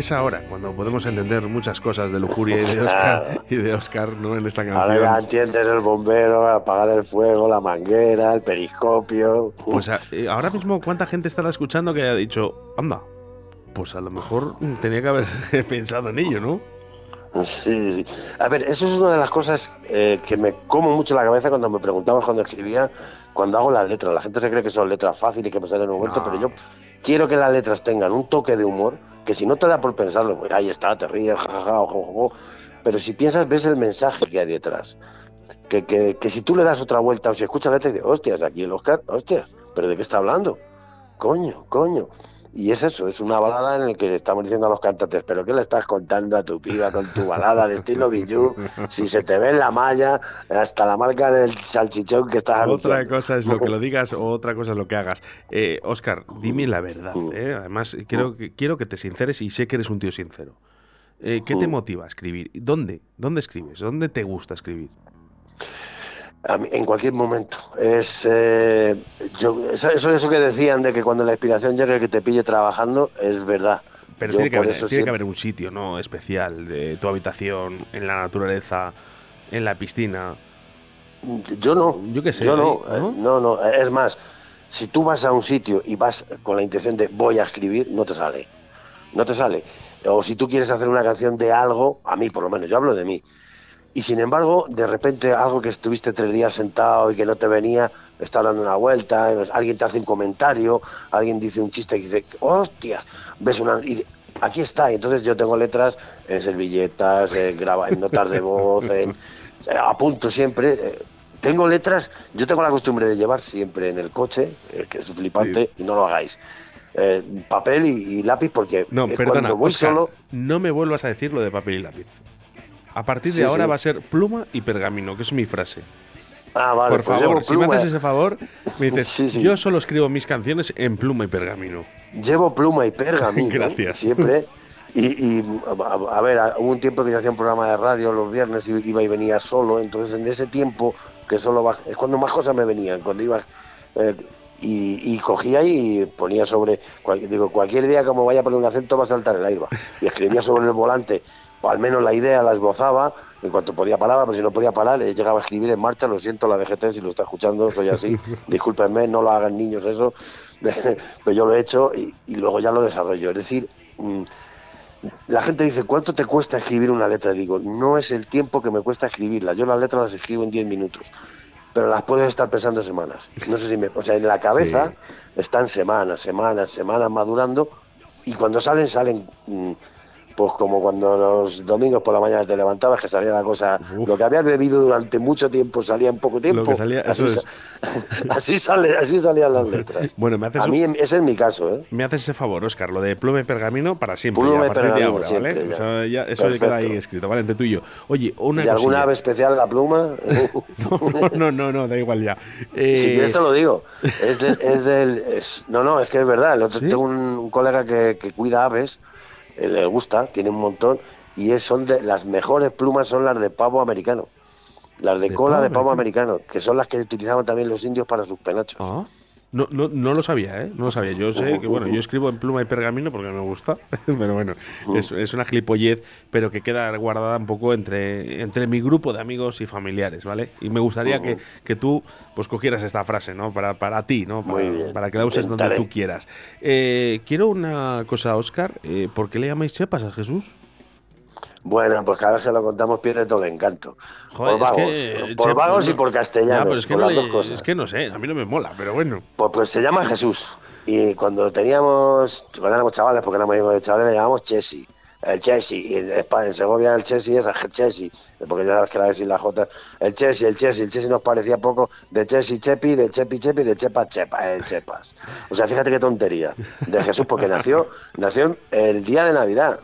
Es ahora cuando podemos entender muchas cosas de lujuria y de Oscar, [laughs] y de Oscar ¿no? en esta canción. Ahora ya entiendes el bombero, apagar el fuego, la manguera, el periscopio. Pues eh, ahora mismo, ¿cuánta gente estará escuchando que haya dicho, anda, pues a lo mejor tenía que haber [laughs] pensado en ello, ¿no? Sí, sí. A ver, eso es una de las cosas eh, que me como mucho la cabeza cuando me preguntabas cuando escribía, cuando hago las letras. La gente se cree que son letras fáciles y que me salen en un momento, pero yo quiero que las letras tengan un toque de humor, que si no te da por pensarlo, pues ahí está, te ríes, jajaja, ojo, pero si piensas, ves el mensaje que hay detrás. Que, que, que si tú le das otra vuelta o si escuchas la letra y dices, hostias, aquí el Oscar, hostias, ¿pero de qué está hablando? Coño, coño. Y es eso, es una balada en la que estamos diciendo a los cantantes, pero ¿qué le estás contando a tu piba con tu balada de estilo Bijú? Si se te ve en la malla, hasta la marca del salchichón que estás Otra cosa es lo que lo digas o otra cosa es lo que hagas. Eh, Oscar, dime la verdad. Mm. ¿eh? Además, quiero que, quiero que te sinceres y sé que eres un tío sincero. Eh, ¿Qué te mm. motiva a escribir? ¿Dónde? ¿Dónde escribes? ¿Dónde te gusta escribir? En cualquier momento. Es eh, yo, eso, eso que decían de que cuando la inspiración llega que te pille trabajando, es verdad. Pero tiene, que haber, un sitio no especial de tu habitación, en la naturaleza, en la piscina. Yo no. Yo qué sé. Yo no, ¿no? Eh, no, no. Es más, si tú vas a un sitio y vas con la intención de voy a escribir, no te sale. No te sale. O si tú quieres hacer una canción de algo, a mí por lo menos, yo hablo de mí y sin embargo, de repente algo que estuviste tres días sentado y que no te venía, está dando una vuelta, alguien te hace un comentario, alguien dice un chiste y dice, hostias, ves una... Y aquí está, y entonces yo tengo letras en servilletas, en, notas de voz, en, [laughs] apunto siempre. Eh, tengo letras, yo tengo la costumbre de llevar siempre en el coche, eh, que es flipante, y no lo hagáis. Eh, papel y, lápiz porque no, perdona, voy solo. No me vuelvas a decir lo de papel y lápiz. A partir de ahora va a ser pluma y pergamino, que es mi frase. Ah, vale, Por pues favor, si me haces ese favor, me dices, yo solo escribo mis canciones en pluma y pergamino. Llevo pluma y pergamino. [laughs] Gracias. Siempre. Y, a, ver, hubo un tiempo que yo hacía un programa de radio los viernes y iba y venía solo, entonces en ese tiempo, que solo es cuando más cosas me venían, cuando iba... Eh, y, cogía y ponía sobre, digo, cualquier día como vaya a poner un acento va a saltar el aire. Y escribía sobre el volante o al menos la idea la esbozaba, en cuanto podía paraba, pero si no podía parar, le llegaba a escribir en marcha, lo siento la DGT si lo está escuchando, soy así, [laughs] discúlpenme, no lo hagan niños eso, [laughs] pero yo lo he hecho y, luego ya lo desarrollo. Es decir, mm, la gente dice, ¿cuánto te cuesta escribir una letra? digo, no es el tiempo que me cuesta escribirla, yo las letras las escribo en 10 minutos. pero las puedes estar pensando semanas. No sé si me. O sea, en la cabeza están semanas, semanas, semanas madurando y cuando salen, salen. Pues como cuando los domingos por la mañana te levantabas, que salía la cosa, lo que habías bebido durante mucho tiempo salía en poco tiempo. [laughs] así, sale, así salían las letras. Bueno, me haces a mí ese es mi caso, ¿eh? Me haces ese favor, Oscar, lo de pluma y pergamino para siempre, a partir de ahora, ¿vale? Eso, ya, eso queda ahí escrito, ¿vale? Entre tú y yo. Oye, una ¿Y alguna ave especial la pluma? [laughs] no, no, no, da igual ya. Eh... Si quieres te lo digo. Es, es del... no, no, es que es verdad. Tengo un, colega que, que cuida aves eh, le gusta, tiene un montón, y es, son de las mejores plumas son las de pavo americano. Las de, cola de pavo americano, que son las que utilizaban también los indios para sus penachos. Ah. No, no, no lo sabía, ¿eh? No lo sabía. Yo sé que, bueno, yo escribo en pluma y pergamino porque me gusta, [laughs] pero bueno, es, es, una gilipollez, pero que queda guardada un poco entre, entre mi grupo de amigos y familiares, ¿vale? Y me gustaría que, que, tú pues cogieras esta frase, ¿no? Para, para ti, ¿no? Para, para que la uses donde tú quieras. Eh, quiero una cosa, Oscar. Eh, ¿Por qué le llamáis chepas a Jesús? Bueno, pues cada vez que lo contamos pierde todo el encanto. por vagos, por vagos y por castellanos. es, que no es que no sé, a mí no me mola, pero bueno. Pues, pues se llama Jesús. Y cuando teníamos, cuando éramos chavales, porque éramos hijos de chavales, le llamamos Chesi. El Chesi, y en, en Segovia el Chesi es el Chesi, porque ya sabes que la decir la J. El Chesi, el Chesi, el Chesi nos parecía poco de Chesi Chepi, de Chepi Chepi, de Chepa Chepa, el Chepas. O sea, fíjate qué tontería de Jesús, porque nació, nació el día de Navidad.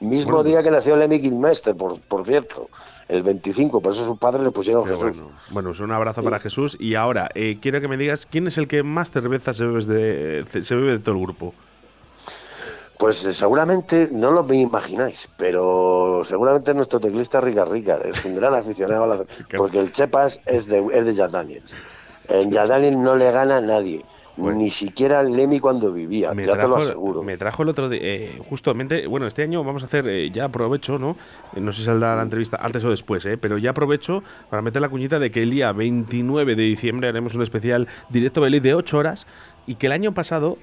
Mismo día que nació Lemmy Kilmester, por, por cierto el 25, por eso sus padres le pusieron Jesús. Bueno. es un abrazo para Jesús. Y ahora, eh, quiero que me digas, ¿quién es el que más cerveza se bebe de, se bebe de todo el grupo? Pues eh, seguramente, no lo me imagináis, pero seguramente nuestro teclista Rica Rica es un gran aficionado a la [laughs] porque el Chepas es de, es de Jack Daniels. En Jack Daniels no le gana a nadie. Ni siquiera Lemmy cuando vivía, ya te lo aseguro. Me trajo el otro día, eh, justamente, bueno, este año vamos a hacer, eh, ya aprovecho, ¿no? Eh, no sé si saldrá la entrevista antes o después, ¿eh? Pero ya aprovecho para meter la cuñita de que el día 29 de diciembre haremos un especial directo Belí de 8 horas y que el año pasado,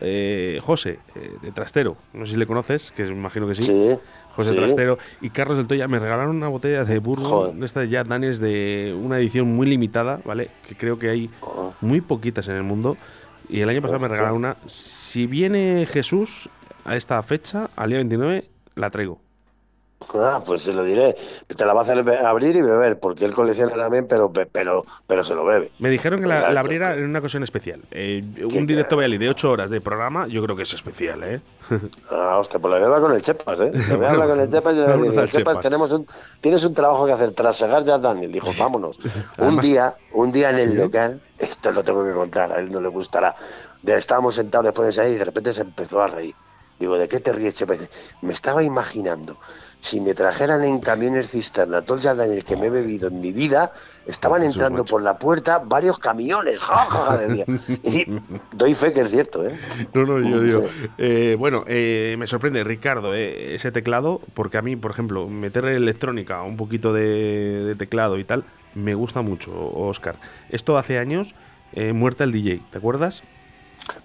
José, de Trastero, no sé si le conoces, que me imagino que sí. José Trastero y Carlos del Toya me regalaron una botella de Bourbon, esta de Jack Daniels de una edición muy limitada, ¿vale? Que creo que hay oh. muy poquitas en el mundo. Y el año pasado me regalaron una. Si viene Jesús a esta fecha, al día 29, la traigo. Ah, pues se lo diré. Te la va a hacer abrir y beber, porque él colecciona también, pero, pero, pero se lo bebe. Me dijeron que la, abriera en una ocasión especial. Eh, un directo Belly de 8 horas de programa, yo creo que es especial, ¿eh? [laughs] Ah, hostia, pues lo voy a hablar con el Chepas, ¿eh? Lo voy a hablar con el Chepas y le digo, Chepas, tenemos un, tienes un trabajo que hacer. Tras llegar ya Daniel, dijo, vámonos. [laughs] un día, un día en el local, esto lo tengo que contar, a él no le gustará. Estábamos sentados después de salir y de repente se empezó a reír. Digo, ¿de qué te ríes, Chepas? Me estaba imaginando si me trajeran en camiones cisterna todos los años que me he bebido en mi vida, estaban entrando por la puerta varios camiones. [laughs] y doy fe que es cierto, ¿eh? No, no, yo digo. Eh, bueno, eh, me sorprende, Ricardo, eh, ese teclado, porque a mí, por ejemplo, meter electrónica, un poquito de, teclado y tal, me gusta mucho, Oscar. Esto hace años, muerta el DJ, ¿te acuerdas?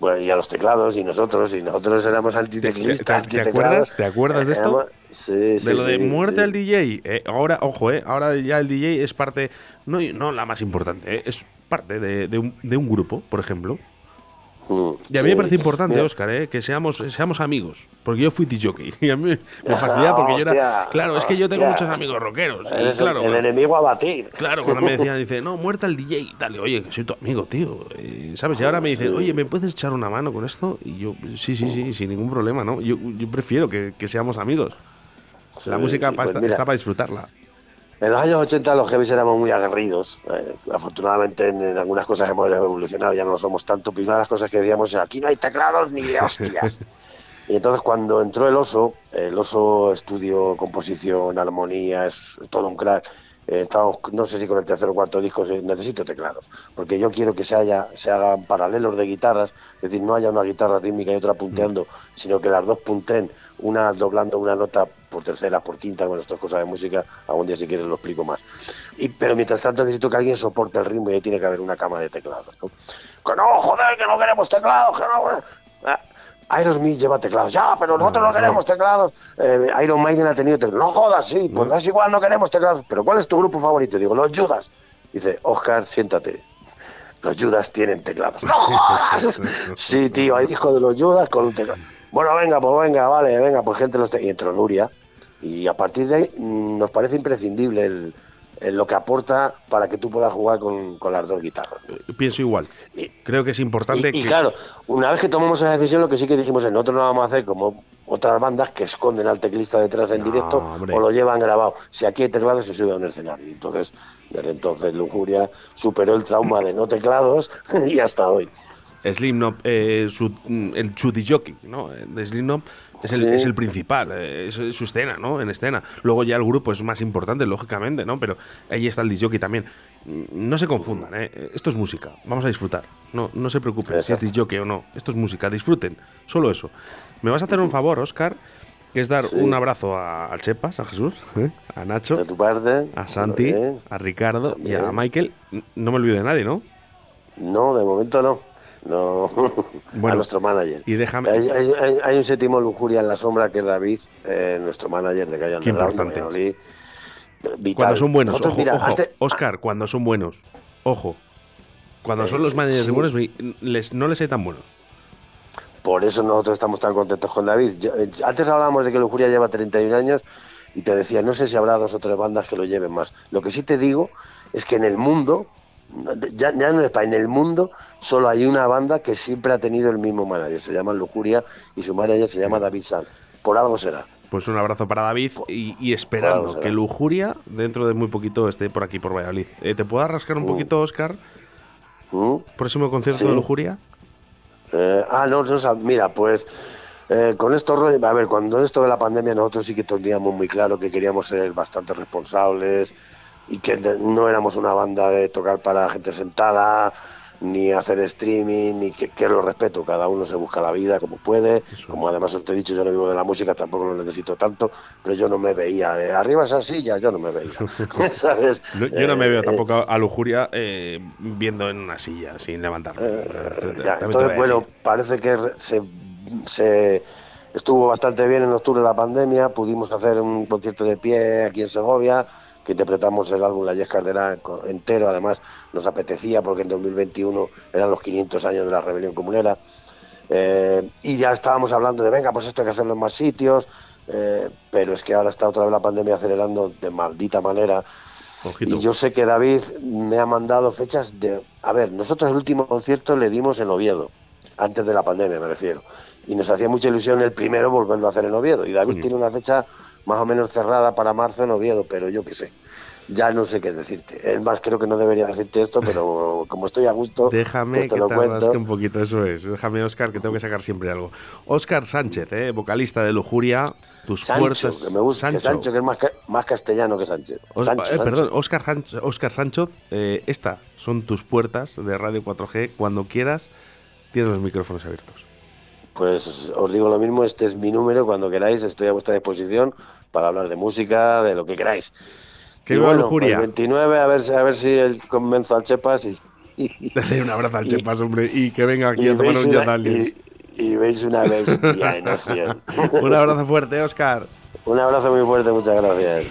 Bueno, y a los teclados, y nosotros, y nosotros éramos antiteclistas. ¿Te, acuerdas, ¿Te acuerdas de esto? Sí, de lo de muerte al DJ. Eh, ahora, ojo, eh, ahora ya el DJ es parte, no, no la más importante, eh, es parte de, un, de, un, grupo, por ejemplo. Y a mí me parece importante, Oscar, eh, que seamos, seamos amigos. Porque yo fui jockey y a mí me fastidia porque yo era. Claro, es que yo tengo muchos amigos rockeros. Y claro, el, enemigo a batir. Claro, cuando me [laughs] decían, dice, no, muerta el DJ y tal. oye, que soy tu amigo, tío. ¿Sabes? Y ahora me dicen, oye, ¿me puedes echar una mano con esto? Y yo, sí, sí, sí, sin ningún problema, ¿no? Yo, yo prefiero que, que seamos amigos la música pues está para disfrutarla. En los años 80 los heavies éramos muy aguerridos. Eh, afortunadamente en, algunas cosas hemos evolucionado, ya no lo somos tanto. Pero una de las cosas que decíamos aquí no hay teclados ni de hostias. [laughs] y entonces cuando entró el oso, el oso estudio composición, armonía, es todo un crack. Eh, estamos, no sé si con el tercer o cuarto disco necesito teclados, porque yo quiero que se, haya, se hagan paralelos de guitarras, es decir, no haya una guitarra rítmica y otra punteando, mm. sino que las dos punten, una doblando una nota por tercera, por quinta, bueno, estas cosas de música, algún día si quieres lo explico más. Y, pero mientras tanto necesito que alguien soporte el ritmo y ahí tiene que haber una cama de teclados. ¿no? Que no, joder, que no queremos teclados, que no... Ah, Aerosmith lleva teclados, ya, pero nosotros no, queremos teclados. Eh, Iron Maiden ha tenido teclados. No jodas, sí, pues no es igual, no queremos teclados. Pero ¿cuál es tu grupo favorito? Digo, los Judas. Dice, Oscar, siéntate, los Judas tienen teclados. ¡No [laughs] Sí, tío, hay discos de los Judas con un teclado. Bueno, venga, pues venga, vale, venga, pues gente los... Y entró Nuria. Y a partir de ahí mm, nos parece imprescindible el, lo que aporta para que tú puedas jugar con, las dos guitarras. Pienso igual. Creo que es importante. Y, claro, una vez que tomamos esa decisión, lo que sí que dijimos es: nosotros no vamos a hacer como otras bandas que esconden al teclista detrás en directo o lo llevan grabado. Si aquí hay teclados, se sube a un escenario. Entonces, desde entonces, Lujuria superó el trauma de no teclados [laughs] y hasta hoy. Slim eh, el Chudy Jockey, ¿no? De Slim es el, principal, eh, es, su escena, ¿no? En escena. Luego ya el grupo es más importante, lógicamente, ¿no? Pero ahí está el disjockey también. No se confundan, ¿eh? Esto es música, vamos a disfrutar. No, no se preocupen si es disjockey o no. Esto es música, disfruten. Solo eso. Me vas a hacer un favor, Oscar, que es dar un abrazo a, al Chepas, a Jesús, [laughs] ¿eh? a Nacho, de tu parte, a Santi, a Ricardo y a Michael. No me olvido de nadie, ¿no? No, de momento no no [laughs] a nuestro manager. Y déjame... hay, un séptimo lujuria en la sombra que es David, eh, nuestro manager de Calle importante. Cuando son buenos, ojo, Oscar, cuando son buenos, ojo. Cuando son los managers buenos, les, no les hay tan buenos. Por eso nosotros estamos tan contentos con David. Eh, antes hablábamos de que Lujuria lleva 31 años y te decía, no sé si habrá dos o tres bandas que lo lleven más. Lo que sí te digo es que en el mundo ya, ya no en el mundo solo hay una banda que siempre ha tenido el mismo manager, se llama Lujuria y su manager se llama David Sal. Por algo será. Pues un abrazo para David y, esperando que Lujuria dentro de muy poquito esté por aquí por Valladolid. Eh, ¿Te puedo rascar un mm. poquito, Oscar? ¿Mm? ¿Próximo concierto de Lujuria? Eh, ah, no, no, mira, pues eh, con esto, a ver, cuando esto de la pandemia nosotros sí que teníamos muy claro que queríamos ser bastante responsables, y que no éramos una banda de tocar para gente sentada, ni hacer streaming, ni que, que, lo respeto, cada uno se busca la vida como puede, como además te he dicho, yo no vivo de la música, tampoco lo necesito tanto, pero yo no me veía, eh, arriba esa silla, yo no me veía, [laughs] [laughs] ¿sabes? yo no me veo eh, tampoco a lujuria eh, viendo en una silla, sin levantarme. entonces, bueno, parece que se, se estuvo bastante bien en octubre la pandemia, pudimos hacer un concierto de pie aquí en Segovia, que interpretamos el álbum La Yes Cardera entero, además nos apetecía porque en 2021 eran los 500 años de la rebelión comunera. Eh, y ya estábamos hablando de, venga, pues esto hay que hacerlo en más sitios, eh, pero es que ahora está otra vez la pandemia acelerando de maldita manera. Y yo sé que David me ha mandado fechas de... A ver, nosotros el último concierto le dimos en Oviedo, antes de la pandemia me refiero. Y nos hacía mucha ilusión el primero volverlo a hacer en Oviedo. Y David tiene una fecha más o menos cerrada para marzo en Oviedo, pero yo qué sé. Ya no sé qué decirte. Es más, creo que no debería decirte esto, pero [laughs] como estoy a gusto, déjame pues te que lo te cuento. un poquito, eso es. Déjame, Oscar, que tengo que sacar siempre algo. Oscar Sánchez, ¿eh? vocalista de Lujuria, tus puertas. Que me gusta, Sancho. Que Sancho, que es más, más castellano que Sánchez. Eh, perdón, Oscar, Oscar Sánchez, eh, estas son tus puertas de Radio 4G. Cuando quieras, tienes los micrófonos abiertos pues os digo lo mismo, este es mi número, cuando queráis estoy a vuestra disposición para hablar de música, de lo que queráis. Qué bueno, pues el 29, a ver, a ver si el convenzo al Chepas [laughs] y... Dale un abrazo al Chepas, hombre, y que venga aquí a tomar un y, y, veis una bestia en [laughs] acción. un abrazo fuerte, Oscar. Un abrazo muy fuerte, muchas gracias.